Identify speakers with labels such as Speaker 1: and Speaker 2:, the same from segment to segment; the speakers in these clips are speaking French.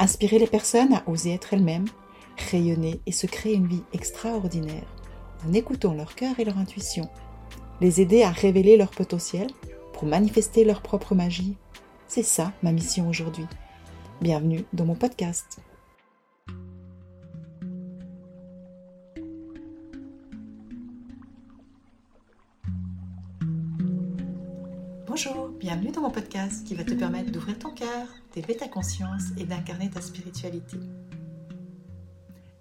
Speaker 1: Inspirer les personnes à oser être elles-mêmes, rayonner et se créer une vie extraordinaire en écoutant leur cœur et leur intuition. Les aider à révéler leur potentiel pour manifester leur propre magie. C'est ça ma mission aujourd'hui. Bienvenue dans mon podcast. Bonjour, bienvenue dans mon podcast qui va te permettre d'ouvrir ton cœur, d'élever ta conscience et d'incarner ta spiritualité.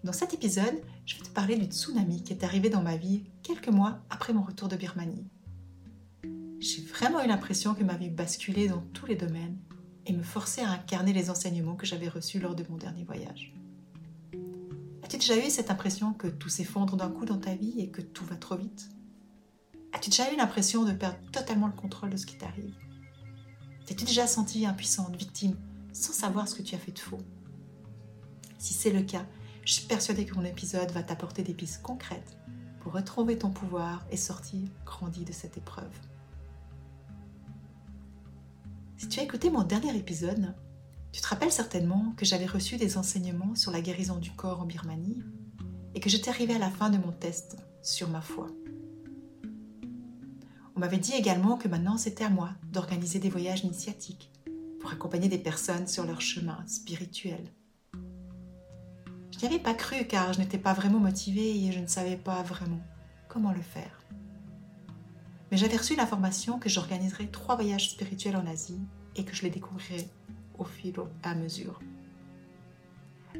Speaker 1: Dans cet épisode, je vais te parler du tsunami qui est arrivé dans ma vie quelques mois après mon retour de Birmanie. J'ai vraiment eu l'impression que ma vie basculait dans tous les domaines et me forçait à incarner les enseignements que j'avais reçus lors de mon dernier voyage. As-tu déjà eu cette impression que tout s'effondre d'un coup dans ta vie et que tout va trop vite? As-tu déjà eu l'impression de perdre totalement le contrôle de ce qui t'arrive? T'es-tu déjà senti impuissante, victime, sans savoir ce que tu as fait de faux Si c'est le cas, je suis persuadée que mon épisode va t'apporter des pistes concrètes pour retrouver ton pouvoir et sortir grandi de cette épreuve. Si tu as écouté mon dernier épisode, tu te rappelles certainement que j'avais reçu des enseignements sur la guérison du corps en Birmanie et que j'étais arrivée à la fin de mon test sur ma foi. On m'avait dit également que maintenant c'était à moi d'organiser des voyages initiatiques pour accompagner des personnes sur leur chemin spirituel. Je n'y avais pas cru car je n'étais pas vraiment motivée et je ne savais pas vraiment comment le faire. Mais j'avais reçu l'information que j'organiserais trois voyages spirituels en Asie et que je les découvrirais au fil à mesure.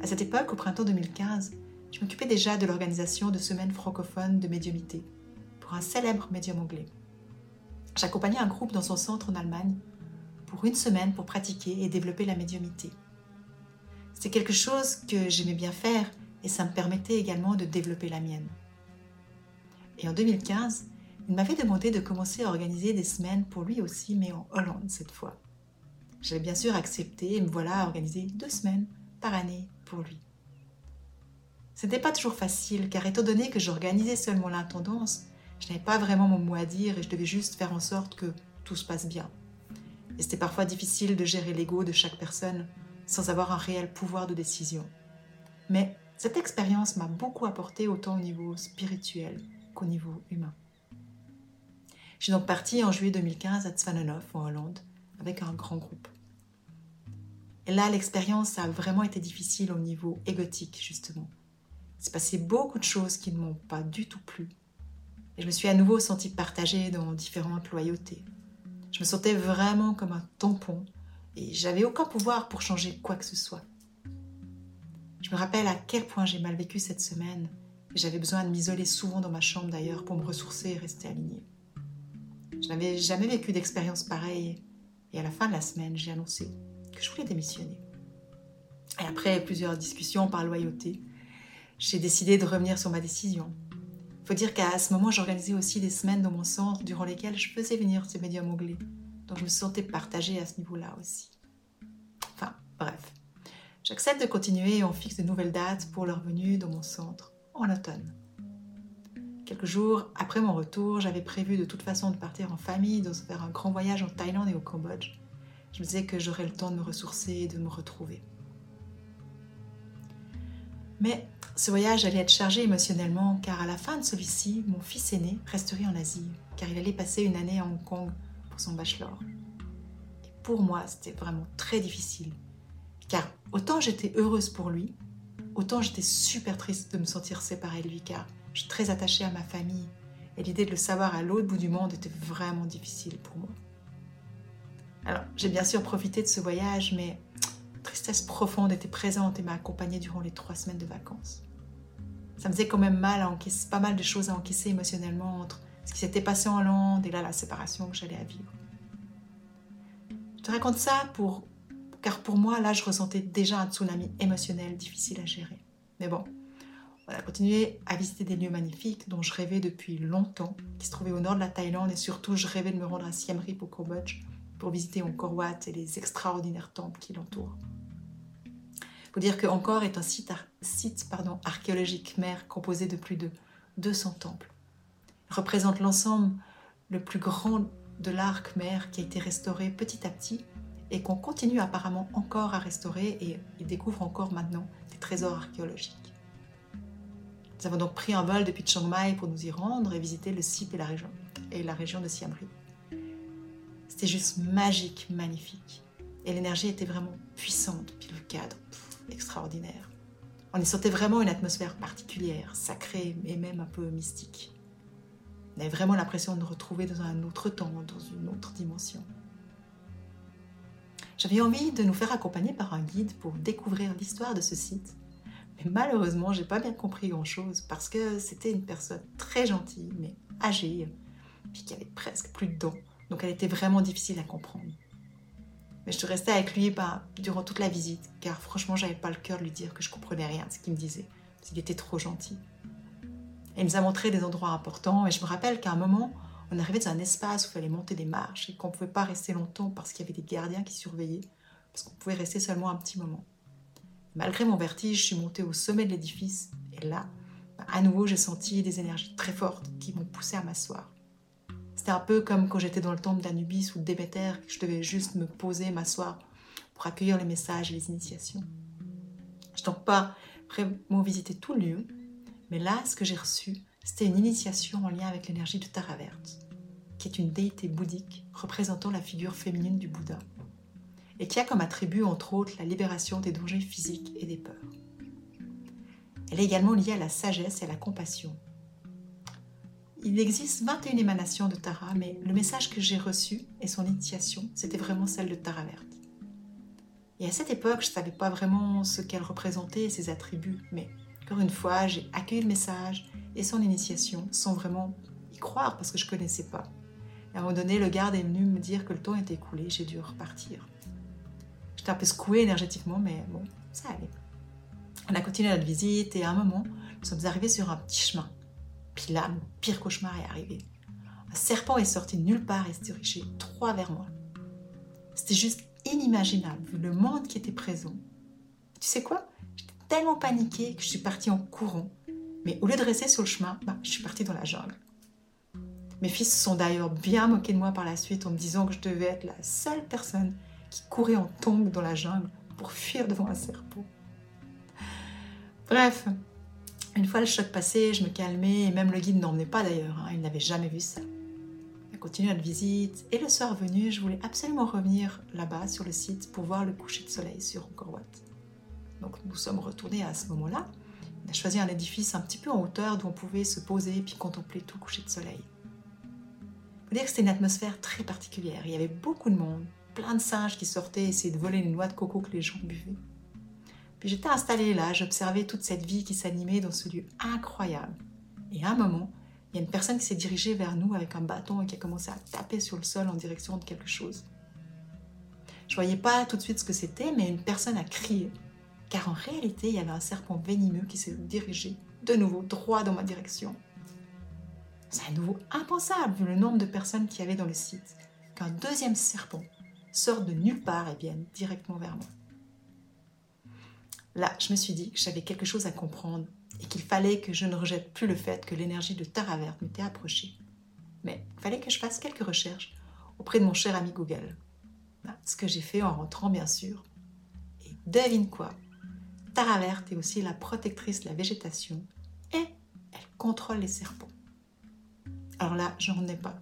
Speaker 1: À cette époque, au printemps 2015, je m'occupais déjà de l'organisation de semaines francophones de médiumité pour un célèbre médium anglais. J'accompagnais un groupe dans son centre en Allemagne pour une semaine pour pratiquer et développer la médiumité. C'est quelque chose que j'aimais bien faire et ça me permettait également de développer la mienne. Et en 2015, il m'avait demandé de commencer à organiser des semaines pour lui aussi, mais en Hollande cette fois. J'avais bien sûr accepté et me voilà à organiser deux semaines par année pour lui. Ce n'était pas toujours facile car étant donné que j'organisais seulement l'intendance, je n'avais pas vraiment mon mot à dire et je devais juste faire en sorte que tout se passe bien. Et c'était parfois difficile de gérer l'ego de chaque personne sans avoir un réel pouvoir de décision. Mais cette expérience m'a beaucoup apporté autant au niveau spirituel qu'au niveau humain. Je suis donc partie en juillet 2015 à Zwanenhof en Hollande avec un grand groupe. Et là, l'expérience a vraiment été difficile au niveau égotique, justement. Il s'est passé beaucoup de choses qui ne m'ont pas du tout plu et je me suis à nouveau sentie partagée dans différentes loyautés. Je me sentais vraiment comme un tampon et j'avais aucun pouvoir pour changer quoi que ce soit. Je me rappelle à quel point j'ai mal vécu cette semaine et j'avais besoin de m'isoler souvent dans ma chambre d'ailleurs pour me ressourcer et rester alignée. Je n'avais jamais vécu d'expérience pareille et à la fin de la semaine, j'ai annoncé que je voulais démissionner. Et après plusieurs discussions par loyauté, j'ai décidé de revenir sur ma décision faut dire qu'à ce moment, j'organisais aussi des semaines dans mon centre durant lesquelles je faisais venir ces médiums anglais. Donc je me sentais partagée à ce niveau-là aussi. Enfin, bref. J'accepte de continuer et on fixe de nouvelles dates pour leur venue dans mon centre en automne. Quelques jours après mon retour, j'avais prévu de toute façon de partir en famille, de faire un grand voyage en Thaïlande et au Cambodge. Je me disais que j'aurais le temps de me ressourcer et de me retrouver. Mais ce voyage allait être chargé émotionnellement car à la fin de celui-ci, mon fils aîné resterait en Asie car il allait passer une année à Hong Kong pour son bachelor. Et pour moi, c'était vraiment très difficile car autant j'étais heureuse pour lui, autant j'étais super triste de me sentir séparée de lui car je suis très attachée à ma famille et l'idée de le savoir à l'autre bout du monde était vraiment difficile pour moi. Alors, j'ai bien sûr profité de ce voyage, mais tristesse profonde était présente et m'a accompagnée durant les trois semaines de vacances ça me faisait quand même mal à encaisser, pas mal de choses à encaisser émotionnellement entre ce qui s'était passé en Hollande et là la séparation que j'allais à vivre. Je te raconte ça pour, car pour moi, là, je ressentais déjà un tsunami émotionnel difficile à gérer. Mais bon, on a continué à visiter des lieux magnifiques dont je rêvais depuis longtemps, qui se trouvaient au nord de la Thaïlande et surtout je rêvais de me rendre à Siem Reap au Cambodge pour visiter Angkor Wat et les extraordinaires temples qui l'entourent. Faut dire que Angkor est un site, archéologique khmer composé de plus de 200 temples. Il représente l'ensemble le plus grand de l'art khmer qui a été restauré petit à petit et qu'on continue apparemment encore à restaurer et il découvre encore maintenant des trésors archéologiques. Nous avons donc pris un vol depuis Chiang Mai pour nous y rendre et visiter le site et la région, et la région de Siem Reap. C'était juste magique, magnifique. Et l'énergie était vraiment puissante, puis le cadre, extraordinaire. On y sentait vraiment une atmosphère particulière, sacrée et même un peu mystique. On avait vraiment l'impression de nous retrouver dans un autre temps, dans une autre dimension. J'avais envie de nous faire accompagner par un guide pour découvrir l'histoire de ce site. Mais malheureusement, j'ai pas bien compris grand-chose parce que c'était une personne très gentille, mais âgée, puis qui avait presque plus de dents. Donc elle était vraiment difficile à comprendre. Mais je te restais avec lui bah, durant toute la visite, car franchement, j'avais pas le cœur de lui dire que je comprenais rien de ce qu'il me disait, parce qu'il était trop gentil. Il nous a montré des endroits importants, et je me rappelle qu'à un moment, on arrivait dans un espace où il fallait monter des marches et qu'on ne pouvait pas rester longtemps parce qu'il y avait des gardiens qui surveillaient, parce qu'on pouvait rester seulement un petit moment. Malgré mon vertige, je suis montée au sommet de l'édifice et là, à nouveau, j'ai senti des énergies très fortes qui m'ont poussé à m'asseoir. C'était un peu comme quand j'étais dans le temple d'Anubis ou de Déméter, que je devais juste me poser, m'asseoir pour accueillir les messages et les initiations. Je n'ai donc pas vraiment visité tout le lieu, mais là, ce que j'ai reçu, c'était une initiation en lien avec l'énergie de Tara Verte, qui est une déité bouddhique représentant la figure féminine du Bouddha, et qui a comme attribut entre autres la libération des dangers physiques et des peurs. Elle est également liée à la sagesse et à la compassion. Il existe 21 émanations de Tara, mais le message que j'ai reçu et son initiation, c'était vraiment celle de Tara Verte. Et à cette époque, je ne savais pas vraiment ce qu'elle représentait et ses attributs, mais encore une fois, j'ai accueilli le message et son initiation sans vraiment y croire parce que je ne connaissais pas. À un moment donné, le garde est venu me dire que le temps était écoulé, j'ai dû repartir. J'étais un peu secouée énergétiquement, mais bon, ça allait. On a continué notre visite et à un moment, nous sommes arrivés sur un petit chemin. Puis là, mon pire cauchemar est arrivé. Un serpent est sorti de nulle part et s'est dirigé droit vers moi. C'était juste inimaginable vu le monde qui était présent. Tu sais quoi? Tellement paniquée que je suis partie en courant. Mais au lieu de rester sur le chemin, bah, je suis partie dans la jungle. Mes fils se sont d'ailleurs bien moqués de moi par la suite en me disant que je devais être la seule personne qui courait en tombe dans la jungle pour fuir devant un serpent. Bref, une fois le choc passé, je me calmais et même le guide n'emmenait pas d'ailleurs, hein, il n'avait jamais vu ça. On a continué notre visite et le soir venu, je voulais absolument revenir là-bas sur le site pour voir le coucher de soleil sur Angkor Wat. Donc nous sommes retournés à ce moment-là. On a choisi un édifice un petit peu en hauteur d'où on pouvait se poser et puis contempler tout le coucher de soleil. Il faut dire que c'était une atmosphère très particulière. Il y avait beaucoup de monde, plein de singes qui sortaient et essayaient de voler les noix de coco que les gens buvaient. Puis j'étais installée là, j'observais toute cette vie qui s'animait dans ce lieu incroyable. Et à un moment, il y a une personne qui s'est dirigée vers nous avec un bâton et qui a commencé à taper sur le sol en direction de quelque chose. Je voyais pas tout de suite ce que c'était, mais une personne a crié car en réalité, il y avait un serpent venimeux qui s'est dirigé de nouveau droit dans ma direction. C'est à nouveau impensable vu le nombre de personnes qu'il y avait dans le site qu'un deuxième serpent sorte de nulle part et vienne directement vers moi. Là, je me suis dit que j'avais quelque chose à comprendre et qu'il fallait que je ne rejette plus le fait que l'énergie de Taravert m'était approchée. Mais il fallait que je fasse quelques recherches auprès de mon cher ami Google. Ce que j'ai fait en rentrant, bien sûr. Et devine quoi Tara Verte est aussi la protectrice de la végétation et elle contrôle les serpents. Alors là, j'en ai pas.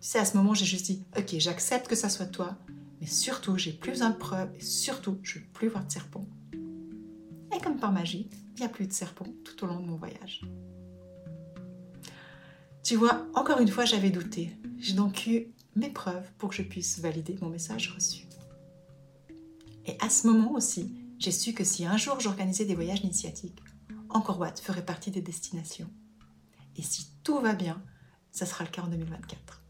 Speaker 1: Tu sais, à ce moment, j'ai juste dit, ok, j'accepte que ça soit toi, mais surtout, j'ai plus besoin de preuves et surtout, je veux plus voir de serpents. Et comme par magie, il n'y a plus de serpents tout au long de mon voyage. Tu vois, encore une fois, j'avais douté. J'ai donc eu mes preuves pour que je puisse valider mon message reçu. Et à ce moment aussi, j'ai su que si un jour j'organisais des voyages initiatiques, Angkor Wat ferait partie des destinations. Et si tout va bien, ça sera le cas en 2024.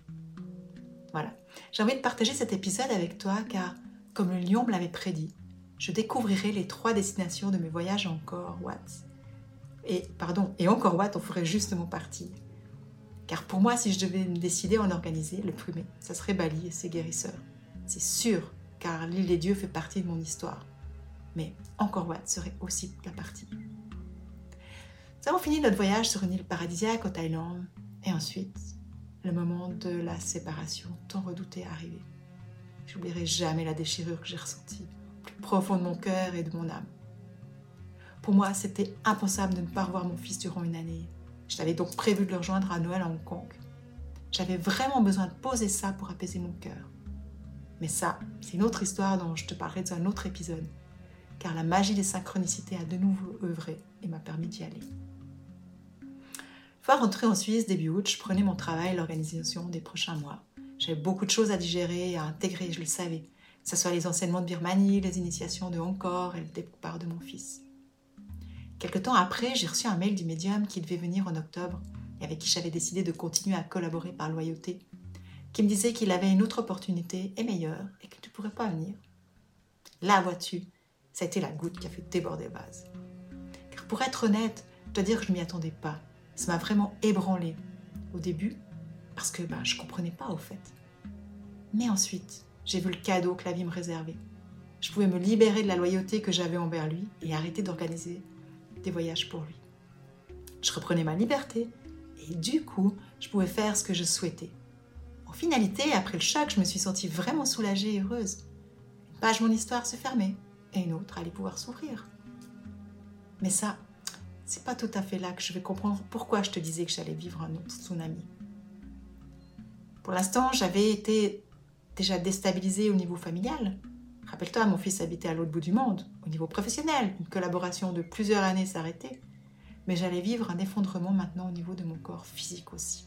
Speaker 1: Voilà. J'ai envie de partager cet épisode avec toi car, comme le lion me l'avait prédit, je découvrirai les trois destinations de mes voyages à Angkor Wat et, pardon, et encore Watt en ferait justement partie. Car pour moi, si je devais me décider à en organiser, le premier, ça serait Bali et ses guérisseurs. C'est sûr, car l'île des dieux fait partie de mon histoire. Mais encore Watt serait aussi la partie. Nous avons fini notre voyage sur une île paradisiaque au Thaïlande, et ensuite, le moment de la séparation tant redouté est arrivé. J'oublierai jamais la déchirure que j'ai ressentie, profond de mon cœur et de mon âme. Pour moi, c'était impensable de ne pas revoir mon fils durant une année. J'avais donc prévu de le rejoindre à Noël à Hong Kong. J'avais vraiment besoin de poser ça pour apaiser mon cœur. Mais ça, c'est une autre histoire dont je te parlerai dans un autre épisode, car la magie des synchronicités a de nouveau œuvré et m'a permis d'y aller. Une fois rentrée en Suisse début août, je prenais mon travail et l'organisation des prochains mois. J'avais beaucoup de choses à digérer et à intégrer, je le savais, ce soit les enseignements de Birmanie, les initiations de Hong Kong et le départ de mon fils. Quelque temps après, j'ai reçu un mail du médium qui devait venir en octobre et avec qui j'avais décidé de continuer à collaborer par loyauté, qui me disait qu'il avait une autre opportunité et meilleure et que tu ne pourrais pas venir. Là, vois-tu, ça a été la goutte qui a fait déborder vase. Car pour être honnête, je dois dire que je ne m'y attendais pas. Ça m'a vraiment ébranlé au début parce que ben, je ne comprenais pas au fait. Mais ensuite, j'ai vu le cadeau que la vie me réservait. Je pouvais me libérer de la loyauté que j'avais envers lui et arrêter d'organiser des voyages pour lui. Je reprenais ma liberté et du coup, je pouvais faire ce que je souhaitais. En finalité, après le choc, je me suis sentie vraiment soulagée et heureuse. Une page de mon histoire se fermait et une autre allait pouvoir s'ouvrir. Mais ça, c'est pas tout à fait là que je vais comprendre pourquoi je te disais que j'allais vivre un autre tsunami. Pour l'instant, j'avais été déjà déstabilisée au niveau familial. Rappelle-toi, mon fils habitait à l'autre bout du monde. Au niveau professionnel, une collaboration de plusieurs années s'arrêtait. Mais j'allais vivre un effondrement maintenant au niveau de mon corps physique aussi.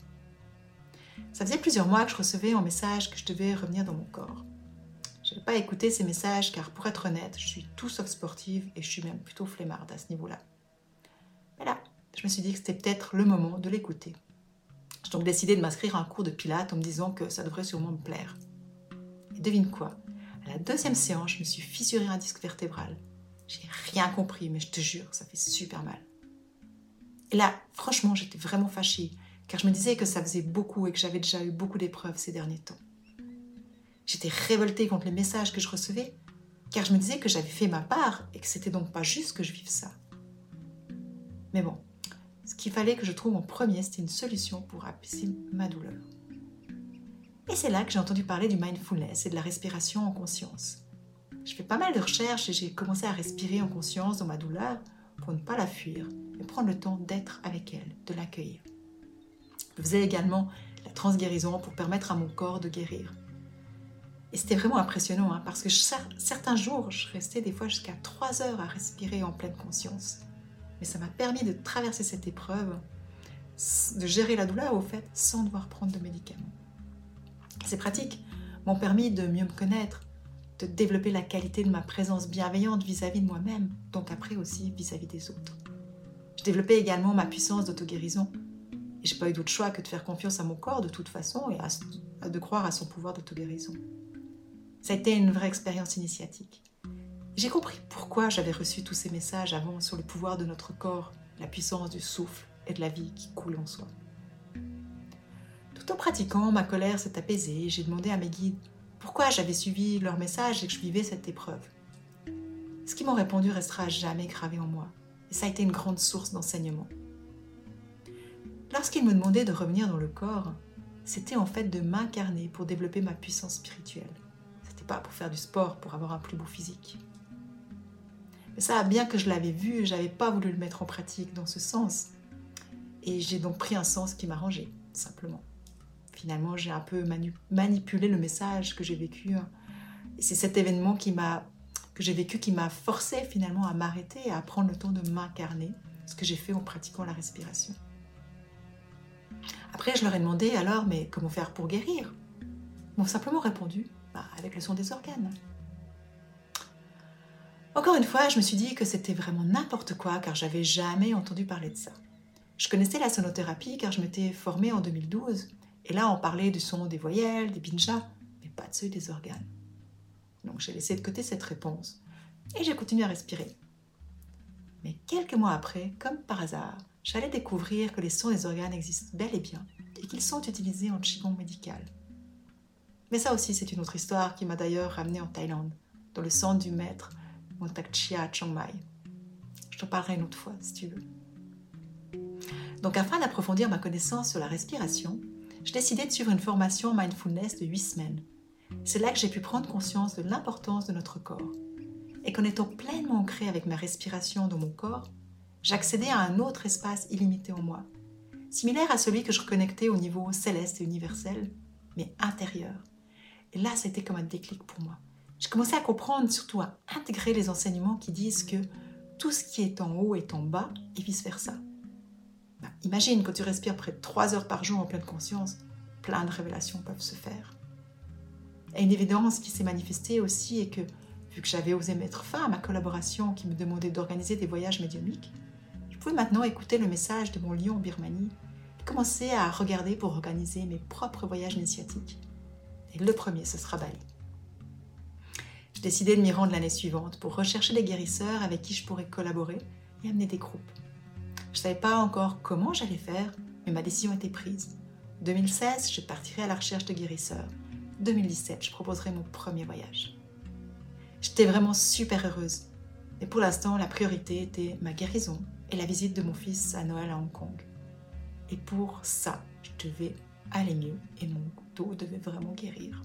Speaker 1: Ça faisait plusieurs mois que je recevais un message que je devais revenir dans mon corps. Je n'avais pas écouté ces messages car pour être honnête, je suis tout sauf sportive et je suis même plutôt flemmarde à ce niveau-là. Mais là, je me suis dit que c'était peut-être le moment de l'écouter. J'ai donc décidé de m'inscrire à un cours de pilates en me disant que ça devrait sûrement me plaire. Devine quoi À la deuxième séance, je me suis fissuré un disque vertébral. J'ai rien compris, mais je te jure, ça fait super mal. Et là, franchement, j'étais vraiment fâchée, car je me disais que ça faisait beaucoup et que j'avais déjà eu beaucoup d'épreuves ces derniers temps. J'étais révoltée contre les messages que je recevais, car je me disais que j'avais fait ma part et que c'était donc pas juste que je vive ça. Mais bon, ce qu'il fallait que je trouve en premier, c'était une solution pour apaiser ma douleur. Et c'est là que j'ai entendu parler du mindfulness et de la respiration en conscience. Je fais pas mal de recherches et j'ai commencé à respirer en conscience dans ma douleur pour ne pas la fuir, mais prendre le temps d'être avec elle, de l'accueillir. Je faisais également la transguérison pour permettre à mon corps de guérir. Et c'était vraiment impressionnant hein, parce que certains jours, je restais des fois jusqu'à 3 heures à respirer en pleine conscience. Mais ça m'a permis de traverser cette épreuve, de gérer la douleur au fait, sans devoir prendre de médicaments. Ces pratiques m'ont permis de mieux me connaître, de développer la qualité de ma présence bienveillante vis-à-vis de moi-même, donc après aussi vis-à-vis des autres. Je développais également ma puissance d'auto-guérison. Et j'ai pas eu d'autre choix que de faire confiance à mon corps de toute façon et de croire à son pouvoir d'auto-guérison. Ça a été une vraie expérience initiatique. J'ai compris pourquoi j'avais reçu tous ces messages avant sur le pouvoir de notre corps, la puissance du souffle et de la vie qui coule en soi. Tout en pratiquant, ma colère s'est apaisée j'ai demandé à mes guides pourquoi j'avais suivi leur message et que je vivais cette épreuve. Ce qu'ils m'ont répondu restera jamais gravé en moi et ça a été une grande source d'enseignement. Lorsqu'ils me demandaient de revenir dans le corps, c'était en fait de m'incarner pour développer ma puissance spirituelle. C'était pas pour faire du sport, pour avoir un plus beau physique. Mais ça, bien que je l'avais vu, j'avais pas voulu le mettre en pratique dans ce sens. Et j'ai donc pris un sens qui m'arrangeait, simplement. Finalement, j'ai un peu manipulé le message que j'ai vécu. Et c'est cet événement que j'ai vécu qui m'a forcé finalement à m'arrêter et à prendre le temps de m'incarner, ce que j'ai fait en pratiquant la respiration. Après, je leur ai demandé alors, mais comment faire pour guérir? Ils m'ont simplement répondu, bah, avec le son des organes. Encore une fois, je me suis dit que c'était vraiment n'importe quoi car j'avais jamais entendu parler de ça. Je connaissais la sonothérapie car je m'étais formée en 2012 et là on parlait du son des voyelles, des binjas, mais pas de ceux des organes. Donc j'ai laissé de côté cette réponse et j'ai continué à respirer. Mais quelques mois après, comme par hasard, j'allais découvrir que les sons des organes existent bel et bien et qu'ils sont utilisés en Qigong médical. Mais ça aussi, c'est une autre histoire qui m'a d'ailleurs ramené en Thaïlande, dans le centre du maître Montak Chia à Chiang Mai. Je t'en parlerai une autre fois si tu veux. Donc, afin d'approfondir ma connaissance sur la respiration, j'ai décidé de suivre une formation mindfulness de 8 semaines. C'est là que j'ai pu prendre conscience de l'importance de notre corps. Et qu'en étant pleinement ancré avec ma respiration dans mon corps, j'accédais à un autre espace illimité en moi, similaire à celui que je reconnectais au niveau céleste et universel, mais intérieur. Et là, c'était comme un déclic pour moi. J'ai commencé à comprendre, surtout à intégrer les enseignements qui disent que tout ce qui est en haut est en bas et vice-versa. Bah, imagine quand tu respires près de 3 heures par jour en pleine conscience, plein de révélations peuvent se faire. Et une évidence qui s'est manifestée aussi est que, vu que j'avais osé mettre fin à ma collaboration qui me demandait d'organiser des voyages médiumiques, je pouvais maintenant écouter le message de mon lion en Birmanie et commencer à regarder pour organiser mes propres voyages initiatiques. Et le premier, ce sera Bali. J'ai décidé de m'y rendre l'année suivante pour rechercher des guérisseurs avec qui je pourrais collaborer et amener des groupes. Je ne savais pas encore comment j'allais faire, mais ma décision était prise. 2016, je partirai à la recherche de guérisseurs. 2017, je proposerai mon premier voyage. J'étais vraiment super heureuse. Et pour l'instant, la priorité était ma guérison et la visite de mon fils à Noël à Hong Kong. Et pour ça, je devais aller mieux et mon dos devait vraiment guérir.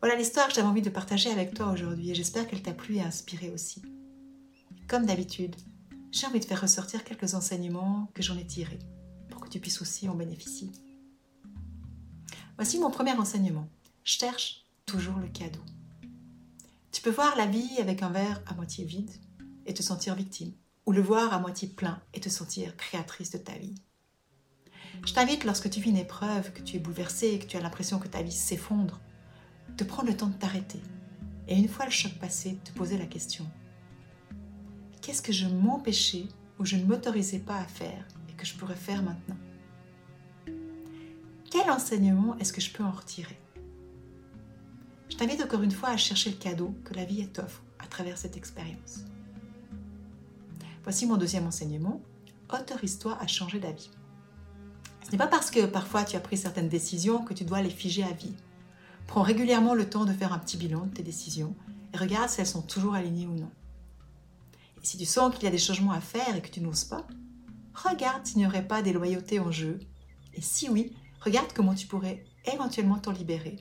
Speaker 1: Voilà l'histoire que j'avais envie de partager avec toi aujourd'hui et j'espère qu'elle t'a plu et inspiré aussi. Comme d'habitude, j'ai envie de faire ressortir quelques enseignements que j'en ai tirés pour que tu puisses aussi en bénéficier. Voici mon premier enseignement. Cherche toujours le cadeau. Tu peux voir la vie avec un verre à moitié vide et te sentir victime, ou le voir à moitié plein et te sentir créatrice de ta vie. Je t'invite, lorsque tu vis une épreuve, que tu es bouleversée et que tu as l'impression que ta vie s'effondre, de prendre le temps de t'arrêter et une fois le choc passé, de te poser la question qu'est-ce que je m'empêchais ou je ne m'autorisais pas à faire et que je pourrais faire maintenant? Quel enseignement est-ce que je peux en retirer? Je t'invite encore une fois à chercher le cadeau que la vie t'offre à travers cette expérience. Voici mon deuxième enseignement. Autorise-toi à changer d'avis. Ce n'est pas parce que parfois tu as pris certaines décisions que tu dois les figer à vie. Prends régulièrement le temps de faire un petit bilan de tes décisions et regarde si elles sont toujours alignées ou non. Si tu sens qu'il y a des changements à faire et que tu n'oses pas, regarde s'il n'y aurait pas des loyautés en jeu. Et si oui, regarde comment tu pourrais éventuellement t'en libérer.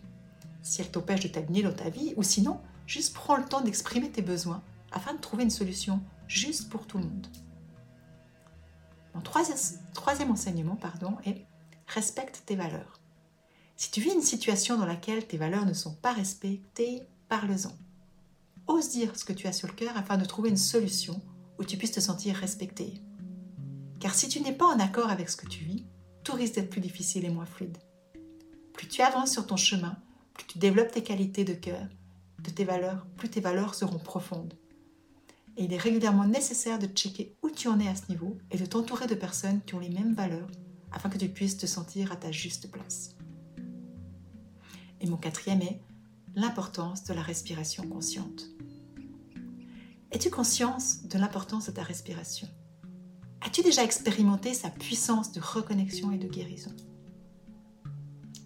Speaker 1: Si elles t'empêchent de t'aligner dans ta vie, ou sinon, juste prends le temps d'exprimer tes besoins afin de trouver une solution juste pour tout le monde. Mon troisième, troisième enseignement pardon, est respecte tes valeurs. Si tu vis une situation dans laquelle tes valeurs ne sont pas respectées, parle-en ose dire ce que tu as sur le cœur afin de trouver une solution où tu puisses te sentir respecté. Car si tu n'es pas en accord avec ce que tu vis, tout risque d'être plus difficile et moins fluide. Plus tu avances sur ton chemin, plus tu développes tes qualités de cœur, de tes valeurs, plus tes valeurs seront profondes. Et il est régulièrement nécessaire de checker où tu en es à ce niveau et de t'entourer de personnes qui ont les mêmes valeurs afin que tu puisses te sentir à ta juste place. Et mon quatrième est l'importance de la respiration consciente. Es-tu conscience de l'importance de ta respiration? As-tu déjà expérimenté sa puissance de reconnexion et de guérison?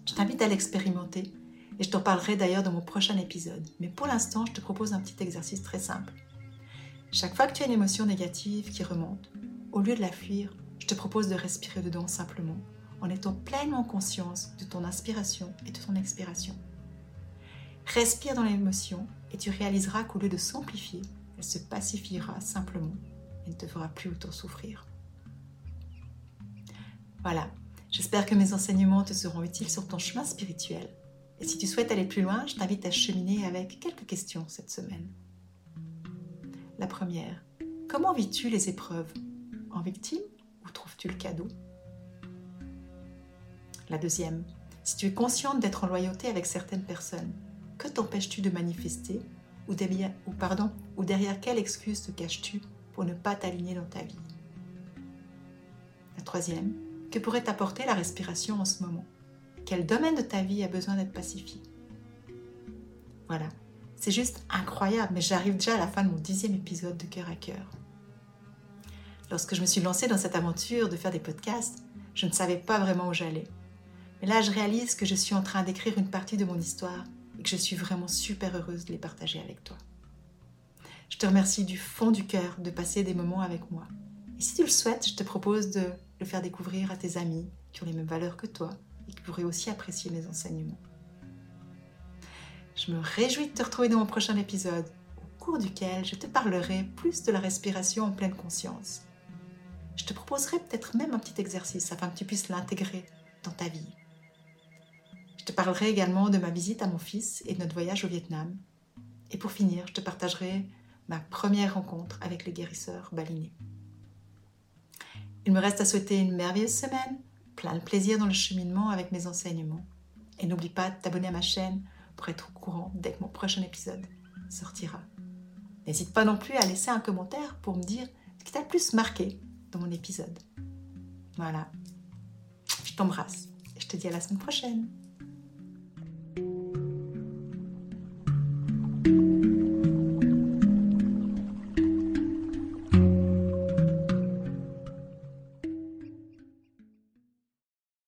Speaker 1: Je t'invite à l'expérimenter et je t'en parlerai d'ailleurs dans mon prochain épisode. Mais pour l'instant, je te propose un petit exercice très simple. Chaque fois que tu as une émotion négative qui remonte, au lieu de la fuir, je te propose de respirer dedans simplement, en étant pleinement conscience de ton inspiration et de ton expiration. Respire dans l'émotion et tu réaliseras qu'au lieu de s'amplifier, elle se pacifiera simplement et ne te fera plus autant souffrir. Voilà, j'espère que mes enseignements te seront utiles sur ton chemin spirituel. Et si tu souhaites aller plus loin, je t'invite à cheminer avec quelques questions cette semaine. La première, comment vis-tu les épreuves? En victime ou trouves-tu le cadeau? La deuxième, si tu es consciente d'être en loyauté avec certaines personnes, que t'empêches-tu de manifester ou derrière, derrière quelle excuse te caches-tu pour ne pas t'aligner dans ta vie? La troisième, que pourrait t'apporter la respiration en ce moment? Quel domaine de ta vie a besoin d'être pacifié? Voilà, c'est juste incroyable, mais j'arrive déjà à la fin de mon dixième épisode de Cœur à Cœur. Lorsque je me suis lancée dans cette aventure de faire des podcasts, je ne savais pas vraiment où j'allais. Mais là, je réalise que je suis en train d'écrire une partie de mon histoire et que je suis vraiment super heureuse de les partager avec toi. Je te remercie du fond du cœur de passer des moments avec moi. Et si tu le souhaites, je te propose de le faire découvrir à tes amis qui ont les mêmes valeurs que toi et qui pourraient aussi apprécier mes enseignements. Je me réjouis de te retrouver dans mon prochain épisode, au cours duquel je te parlerai plus de la respiration en pleine conscience. Je te proposerai peut-être même un petit exercice afin que tu puisses l'intégrer dans ta vie. Je te parlerai également de ma visite à mon fils et de notre voyage au Vietnam. Et pour finir, je te partagerai ma première rencontre avec le guérisseur baliné. Il me reste à souhaiter une merveilleuse semaine, plein de plaisir dans le cheminement avec mes enseignements. Et n'oublie pas de t'abonner à ma chaîne pour être au courant dès que mon prochain épisode sortira. N'hésite pas non plus à laisser un commentaire pour me dire ce qui t'a le plus marqué dans mon épisode. Voilà. Je t'embrasse et je te dis à la semaine prochaine. thank you